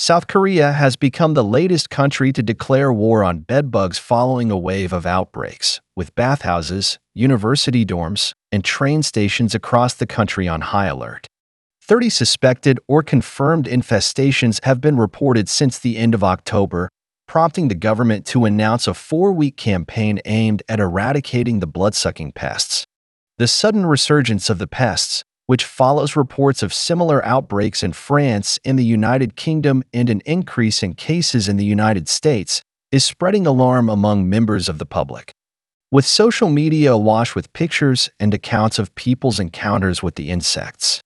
South Korea has become the latest country to declare war on bedbugs following a wave of outbreaks, with bathhouses, university dorms, and train stations across the country on high alert. 30 suspected or confirmed infestations have been reported since the end of October, prompting the government to announce a four week campaign aimed at eradicating the bloodsucking pests. The sudden resurgence of the pests, which follows reports of similar outbreaks in France, in the United Kingdom, and an increase in cases in the United States, is spreading alarm among members of the public. With social media awash with pictures and accounts of people's encounters with the insects,